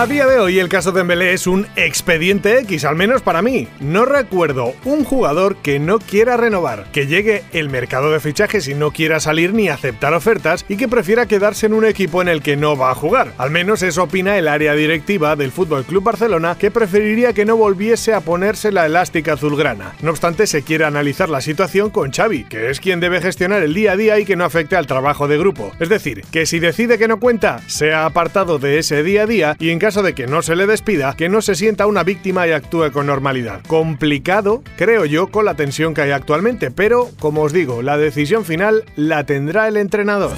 A día de hoy el caso de Dembélé es un expediente X, al menos para mí. No recuerdo un jugador que no quiera renovar, que llegue el mercado de fichajes y no quiera salir ni aceptar ofertas y que prefiera quedarse en un equipo en el que no va a jugar. Al menos eso opina el área directiva del Fútbol Club Barcelona, que preferiría que no volviese a ponerse la elástica azulgrana. No obstante, se quiere analizar la situación con Xavi, que es quien debe gestionar el día a día y que no afecte al trabajo de grupo. Es decir, que si decide que no cuenta, sea apartado de ese día a día y en caso de que no se le despida, que no se sienta una víctima y actúe con normalidad. Complicado, creo yo, con la tensión que hay actualmente, pero, como os digo, la decisión final la tendrá el entrenador.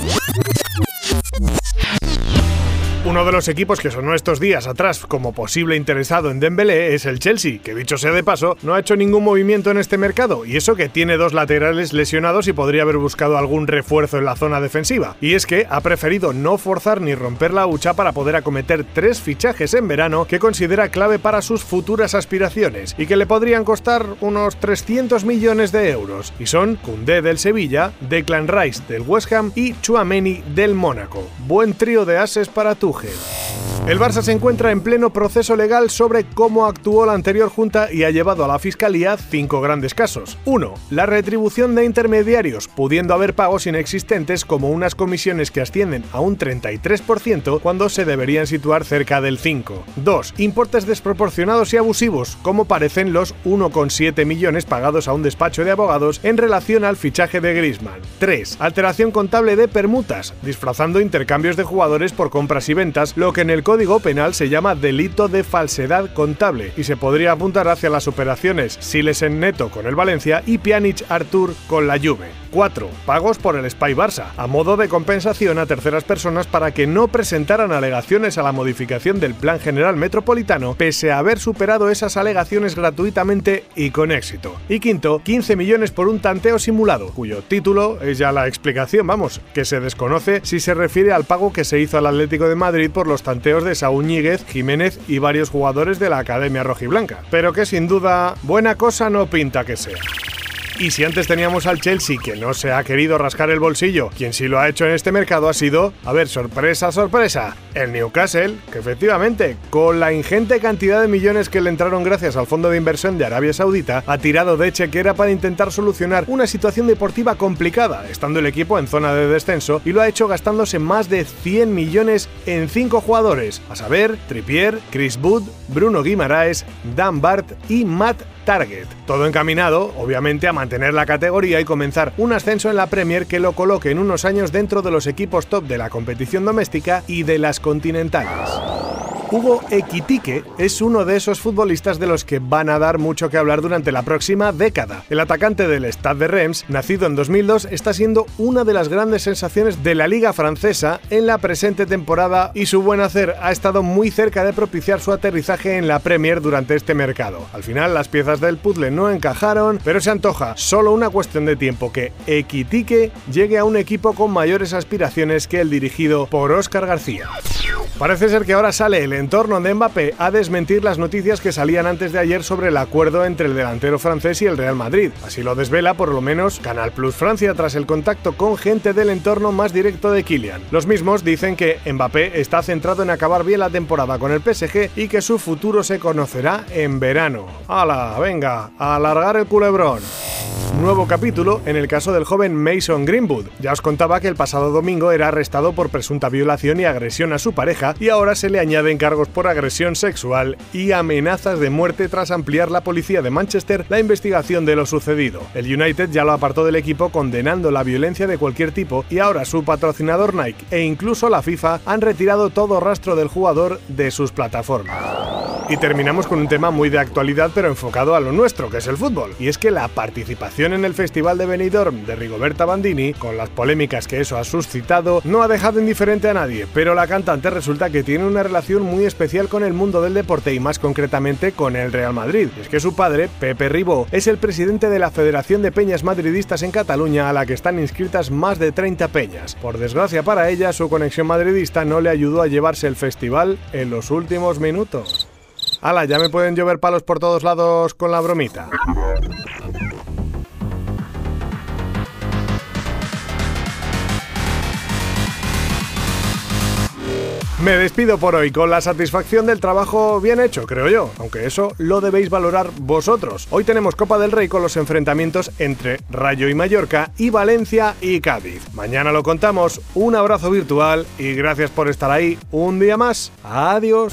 Uno de los equipos que sonó estos días atrás como posible interesado en Dembélé es el Chelsea, que dicho sea de paso, no ha hecho ningún movimiento en este mercado, y eso que tiene dos laterales lesionados y podría haber buscado algún refuerzo en la zona defensiva. Y es que ha preferido no forzar ni romper la hucha para poder acometer tres fichajes en verano que considera clave para sus futuras aspiraciones y que le podrían costar unos 300 millones de euros. Y son Koundé del Sevilla, Declan Rice del West Ham y Chuameni del Mónaco. Buen trío de ases para Mujer. El Barça se encuentra en pleno proceso legal sobre cómo actuó la anterior junta y ha llevado a la fiscalía cinco grandes casos. 1. La retribución de intermediarios, pudiendo haber pagos inexistentes como unas comisiones que ascienden a un 33% cuando se deberían situar cerca del 5. 2. Importes desproporcionados y abusivos, como parecen los 1,7 millones pagados a un despacho de abogados en relación al fichaje de Griezmann. 3. Alteración contable de permutas, disfrazando intercambios de jugadores por compras y ventas lo que en el Código Penal se llama delito de falsedad contable y se podría apuntar hacia las operaciones Siles en Neto con el Valencia y Pjanic Artur con la Juve. 4. Pagos por el Spy Barça, a modo de compensación a terceras personas para que no presentaran alegaciones a la modificación del Plan General Metropolitano, pese a haber superado esas alegaciones gratuitamente y con éxito. Y quinto, 15 millones por un tanteo simulado, cuyo título es ya la explicación, vamos, que se desconoce si se refiere al pago que se hizo al Atlético de Madrid por los tanteos de Saúl Ñíguez, Jiménez y varios jugadores de la Academia Rojiblanca, pero que sin duda buena cosa no pinta que sea. Y si antes teníamos al Chelsea que no se ha querido rascar el bolsillo, quien sí lo ha hecho en este mercado ha sido, a ver, sorpresa, sorpresa, el Newcastle, que efectivamente, con la ingente cantidad de millones que le entraron gracias al fondo de inversión de Arabia Saudita, ha tirado de chequera para intentar solucionar una situación deportiva complicada, estando el equipo en zona de descenso y lo ha hecho gastándose más de 100 millones en 5 jugadores, a saber, Trippier, Chris Wood, Bruno Guimaraes, Dan Bart y Matt Target. Todo encaminado, obviamente, a mantener la categoría y comenzar un ascenso en la Premier que lo coloque en unos años dentro de los equipos top de la competición doméstica y de las continentales. Hugo Equitique es uno de esos futbolistas de los que van a dar mucho que hablar durante la próxima década. El atacante del Stade de Reims, nacido en 2002, está siendo una de las grandes sensaciones de la liga francesa en la presente temporada y su buen hacer ha estado muy cerca de propiciar su aterrizaje en la Premier durante este mercado. Al final las piezas del puzzle no encajaron, pero se antoja solo una cuestión de tiempo que Equitique llegue a un equipo con mayores aspiraciones que el dirigido por Óscar García. Parece ser que ahora sale el entorno de Mbappé a desmentir las noticias que salían antes de ayer sobre el acuerdo entre el delantero francés y el Real Madrid. Así lo desvela por lo menos Canal Plus Francia tras el contacto con gente del entorno más directo de Kylian. Los mismos dicen que Mbappé está centrado en acabar bien la temporada con el PSG y que su futuro se conocerá en verano. ¡Hala! Venga, a alargar el culebrón nuevo capítulo en el caso del joven Mason Greenwood. Ya os contaba que el pasado domingo era arrestado por presunta violación y agresión a su pareja y ahora se le añaden cargos por agresión sexual y amenazas de muerte tras ampliar la policía de Manchester la investigación de lo sucedido. El United ya lo apartó del equipo condenando la violencia de cualquier tipo y ahora su patrocinador Nike e incluso la FIFA han retirado todo rastro del jugador de sus plataformas. Y terminamos con un tema muy de actualidad pero enfocado a lo nuestro, que es el fútbol. Y es que la participación en el Festival de Benidorm de Rigoberta Bandini, con las polémicas que eso ha suscitado, no ha dejado indiferente a nadie, pero la cantante resulta que tiene una relación muy especial con el mundo del deporte y más concretamente con el Real Madrid. Es que su padre, Pepe Ribó, es el presidente de la Federación de Peñas Madridistas en Cataluña a la que están inscritas más de 30 peñas. Por desgracia para ella, su conexión madridista no le ayudó a llevarse el festival en los últimos minutos. ¡Hala! Ya me pueden llover palos por todos lados con la bromita. Me despido por hoy con la satisfacción del trabajo bien hecho, creo yo, aunque eso lo debéis valorar vosotros. Hoy tenemos Copa del Rey con los enfrentamientos entre Rayo y Mallorca y Valencia y Cádiz. Mañana lo contamos, un abrazo virtual y gracias por estar ahí un día más. Adiós.